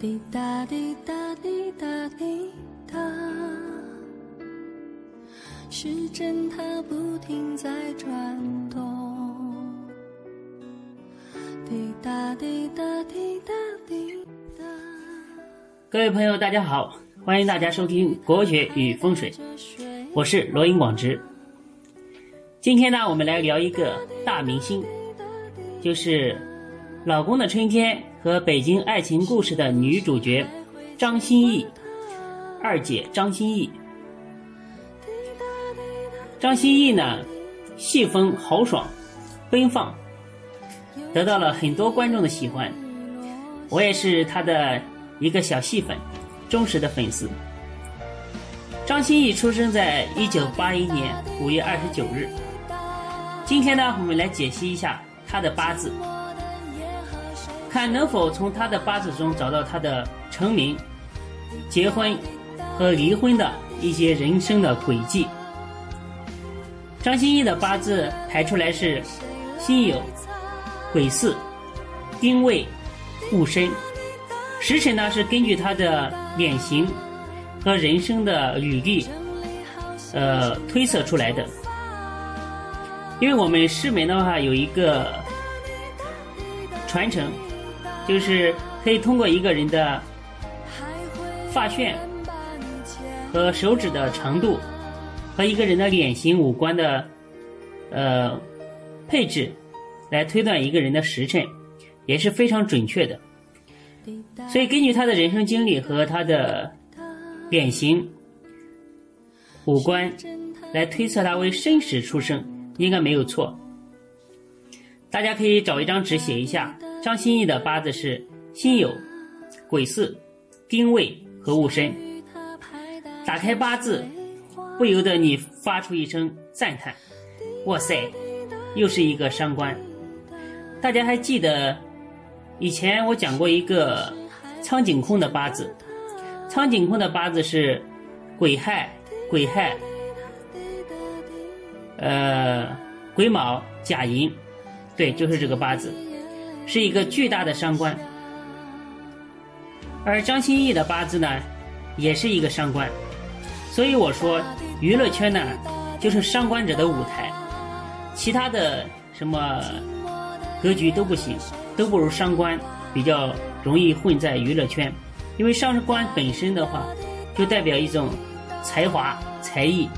滴答滴答滴答滴答，时针它不停在转动。滴答滴答滴答滴答。各位朋友，大家好，欢迎大家收听《国学与风水》，我是罗云广之。今天呢，我们来聊一个大明星，就是《老公的春天》和《北京爱情故事》的女主角张歆艺，二姐张歆艺。张歆艺呢，戏风豪爽、奔放，得到了很多观众的喜欢。我也是她的一个小戏粉，忠实的粉丝。张歆艺出生在一九八一年五月二十九日。今天呢，我们来解析一下她的八字，看能否从他的八字中找到他的成名、结婚和离婚的一些人生的轨迹。张歆艺的八字排出来是辛酉、癸巳、丁未、戊申，时辰呢是根据他的脸型和人生的履历，呃推测出来的。因为我们师门的话有一个传承，就是可以通过一个人的发旋和手指的长度，和一个人的脸型五官的呃配置，来推断一个人的时辰，也是非常准确的。所以根据他的人生经历和他的脸型、五官，来推测他为申时出生。应该没有错，大家可以找一张纸写一下。张歆艺的八字是辛酉、癸巳、丁未和戊申。打开八字，不由得你发出一声赞叹：“哇塞，又是一个伤官！”大家还记得以前我讲过一个苍井空的八字，苍井空的八字是癸亥、癸亥。呃，癸卯、甲寅，对，就是这个八字，是一个巨大的伤官。而张歆艺的八字呢，也是一个伤官，所以我说娱乐圈呢，就是伤官者的舞台，其他的什么格局都不行，都不如伤官比较容易混在娱乐圈，因为伤官本身的话，就代表一种才华、才艺。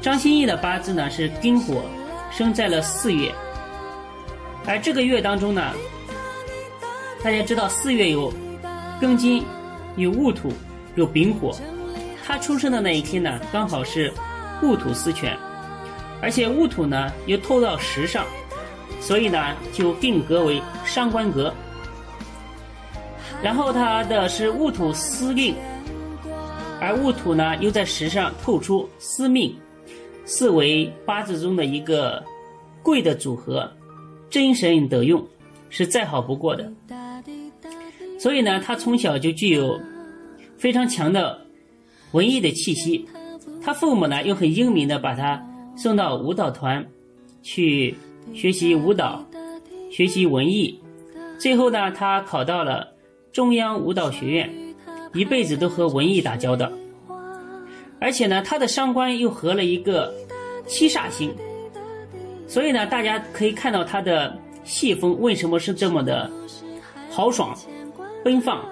张歆艺的八字呢是丁火，生在了四月，而这个月当中呢，大家知道四月有庚金，有戊土，有丙火，他出生的那一天呢，刚好是戊土司权，而且戊土呢又透到时上，所以呢就定格为伤官格。然后他的是戊土司令，而戊土呢又在时上透出司命。四为八字中的一个贵的组合，真神得用，是再好不过的。所以呢，他从小就具有非常强的文艺的气息。他父母呢又很英明的把他送到舞蹈团去学习舞蹈，学习文艺。最后呢，他考到了中央舞蹈学院，一辈子都和文艺打交道。而且呢，他的伤官又合了一个七煞星，所以呢，大家可以看到他的戏风为什么是这么的豪爽、奔放，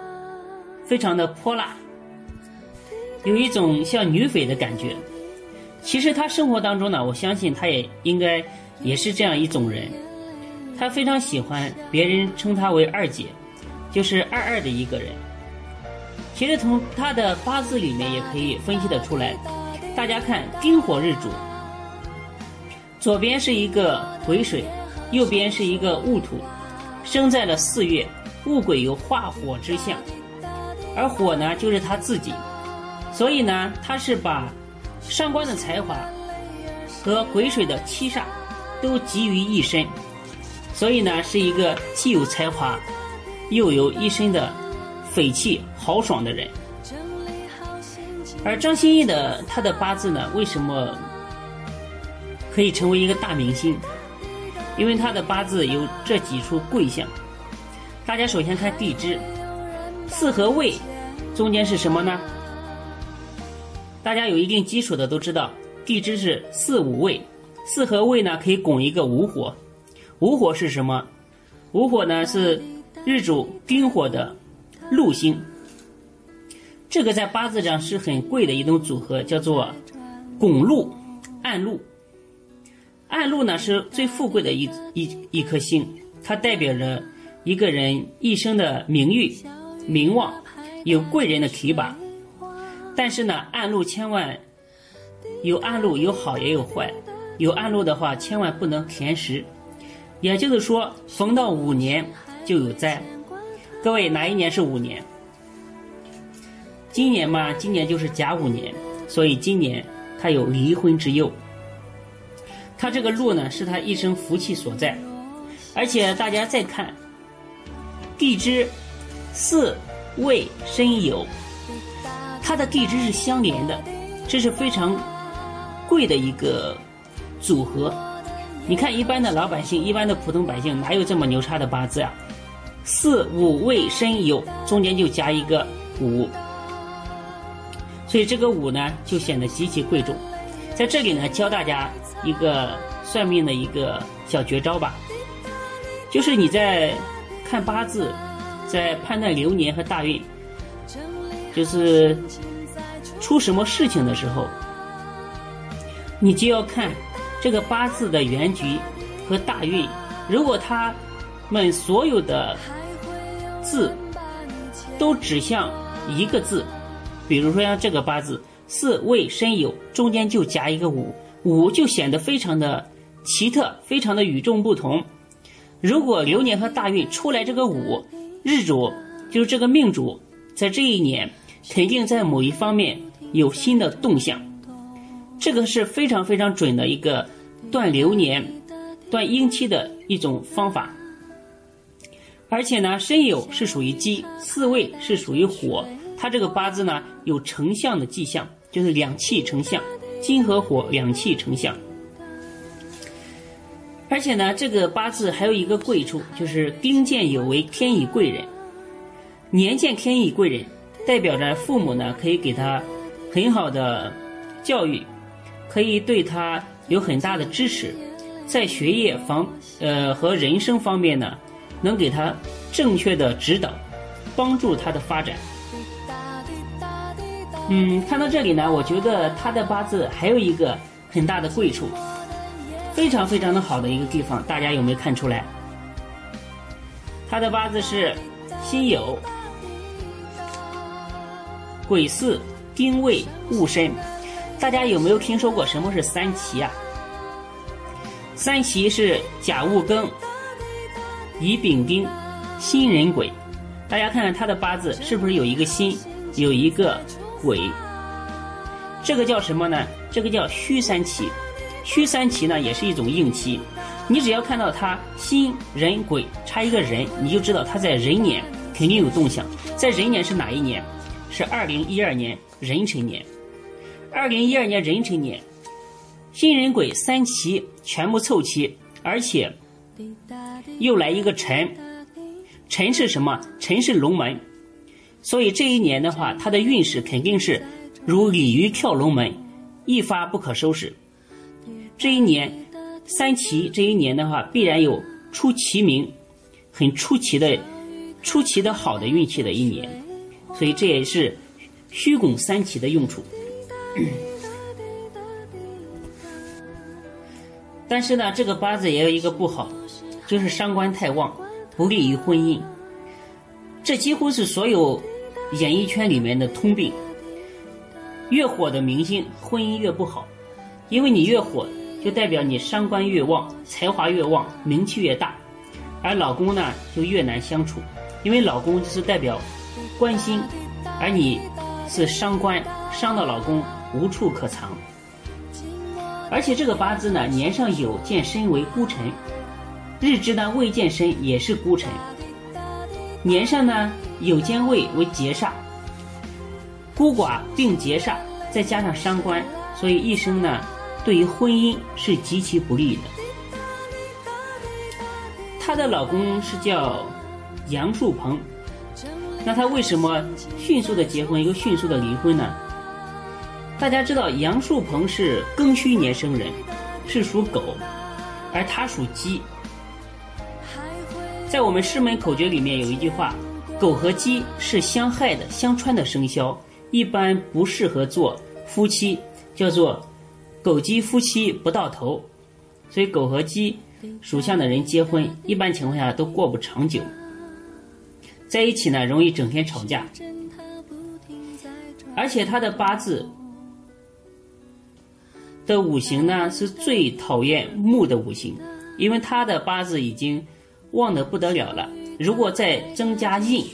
非常的泼辣，有一种像女匪的感觉。其实他生活当中呢，我相信他也应该也是这样一种人，他非常喜欢别人称他为二姐，就是二二的一个人。其实从他的八字里面也可以分析得出来，大家看丁火日主，左边是一个癸水，右边是一个戊土，生在了四月，戊癸有化火之象，而火呢就是他自己，所以呢他是把上官的才华和癸水的七煞都集于一身，所以呢是一个既有才华又有一身的。匪气豪爽的人，而张歆艺的他的八字呢，为什么可以成为一个大明星？因为他的八字有这几处贵相。大家首先看地支，巳和未中间是什么呢？大家有一定基础的都知道，地支是巳午未，巳和未呢可以拱一个午火，午火是什么？午火呢是日主丁火的禄星，这个在八字上是很贵的一种组合，叫做拱禄暗禄。暗禄呢是最富贵的一一一颗星，它代表着一个人一生的名誉、名望，有贵人的提拔。但是呢，暗路千万有暗路，有好也有坏。有暗路的话，千万不能填实。也就是说，逢到五年就有灾。各位哪一年是五年？今年嘛，今年就是甲午年，所以今年他有离婚之忧。他这个路呢，是他一生福气所在。而且大家再看，地支巳、未、申、酉，它的地支是相连的，这是非常贵的一个组合。你看，一般的老百姓、一般的普通百姓，哪有这么牛叉的八字啊？巳、午、未、申、酉，中间就加一个午，所以这个午呢，就显得极其贵重。在这里呢，教大家一个算命的一个小绝招吧。就是你在看八字，在判断流年和大运，就是出什么事情的时候，你就要看这个八字的原局和大运。如果他们所有的字都指向一个字，比如说像这个八字巳未申酉，中间就夹一个午，午就显得非常的奇特，非常的与众不同。如果流年和大运出来这个五日主，就是这个命主，在这一年肯定在某一方面有新的动向，这个是非常非常准的一个断流年、断阴期的一种方法。而且呢，申酉是属于鸡，巳未是属于火，他这个八字呢有成相的迹象，就是两气成相，金和火两气成相。而且呢，这个八字还有一个贵处，就是丁见有为，天乙贵人。年见天乙贵人，代表着父母呢可以给他很好的教育，可以对他有很大的支持，在学业方呃和人生方面呢，能给他正确的指导，帮助他的发展。嗯，看到这里呢，我觉得他的八字还有一个很大的贵处。非常非常的好的一个地方，大家有没有看出来？他的八字是辛酉、癸巳、丁未、戊申。大家有没有听说过什么是三奇啊？三奇是甲戊庚、乙丙丁、辛壬癸。大家看看他的八字是不是有一个辛，有一个鬼？这个叫什么呢？这个叫虚三奇。虚三奇呢，也是一种硬气。你只要看到他辛壬癸差一个人，你就知道他在壬年肯定有动向。在壬年是哪一年？是二零一二年壬辰年。二零一二年壬辰年，新人鬼三奇全部凑齐，而且又来一个辰。辰是什么？辰是龙门。所以这一年的话，他的运势肯定是如鲤鱼跳龙门，一发不可收拾。这一年，三奇这一年的话，必然有出奇名，很出奇的、出奇的好的运气的一年，所以这也是虚拱三奇的用处。但是呢，这个八字也有一个不好，就是伤官太旺，不利于婚姻。这几乎是所有演艺圈里面的通病。越火的明星，婚姻越不好，因为你越火。就代表你伤官越旺，才华越旺，名气越大，而老公呢就越难相处，因为老公就是代表关心，而你是伤官，伤到老公无处可藏。而且这个八字呢，年上有见身为孤臣，日支呢未见身也是孤臣，年上呢有见位为劫煞，孤寡并劫煞，再加上伤官，所以一生呢。对于婚姻是极其不利的。她的老公是叫杨树鹏，那他为什么迅速的结婚又迅速的离婚呢？大家知道杨树鹏是庚戌年生人，是属狗，而他属鸡。在我们师门口诀里面有一句话：狗和鸡是相害的、相穿的生肖，一般不适合做夫妻，叫做狗鸡夫妻不到头。所以狗和鸡属相的人结婚，一般情况下都过不长久，在一起呢容易整天吵架，而且他的八字的五行呢是最讨厌木的五行，因为他的八字已经旺得不得了了，如果再增加印，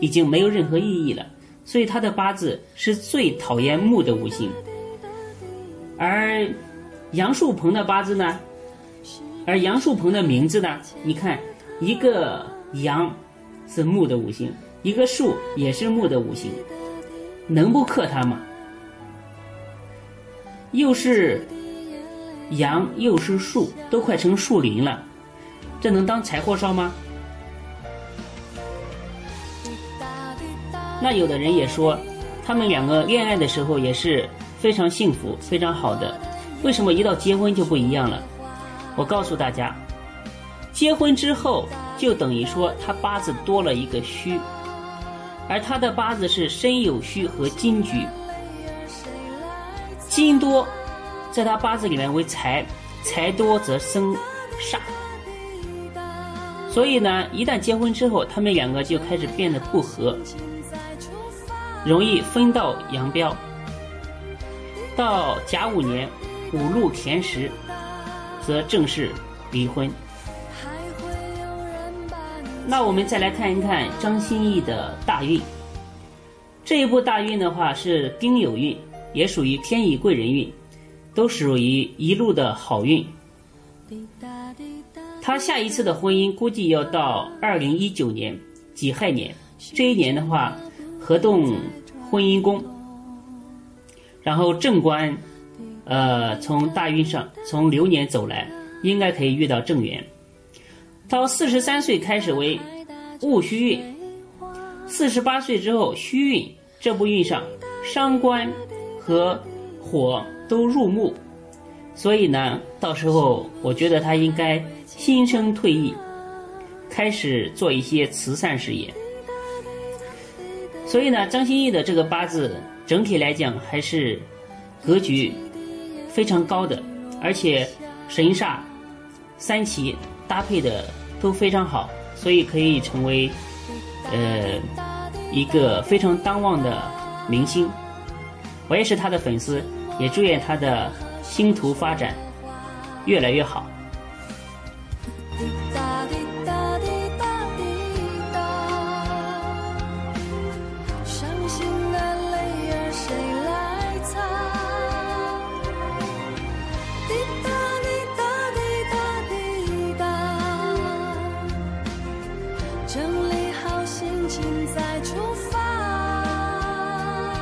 已经没有任何意义了，所以他的八字是最讨厌木的五行，而杨树鹏的八字呢？而杨树鹏的名字呢？你看，一个杨是木的五行，一个树也是木的五行，能不克他吗？又是杨又是树，都快成树林了，这能当柴火烧吗？那有的人也说，他们两个恋爱的时候也是非常幸福、非常好的，为什么一到结婚就不一样了？我告诉大家，结婚之后就等于说他八字多了一个虚，而他的八字是申酉戌和金局，金多，在他八字里面为财，财多则生煞，所以呢，一旦结婚之后，他们两个就开始变得不和，容易分道扬镳。到甲午年，五路田时。则正式离婚。那我们再来看一看张歆艺的大运。这一部大运的话是丁酉运，也属于天乙贵人运，都属于一路的好运。他下一次的婚姻估计要到二零一九年己亥年，这一年的话合动婚姻宫，然后正官。呃，从大运上，从流年走来，应该可以遇到正缘。到四十三岁开始为戊戌运，四十八岁之后戌运，这部运上伤官和火都入木，所以呢，到时候我觉得他应该心生退役，开始做一些慈善事业。所以呢，张歆艺的这个八字整体来讲还是格局。非常高的，而且神煞、三奇搭配的都非常好，所以可以成为呃一个非常当旺的明星。我也是他的粉丝，也祝愿他的星途发展越来越好。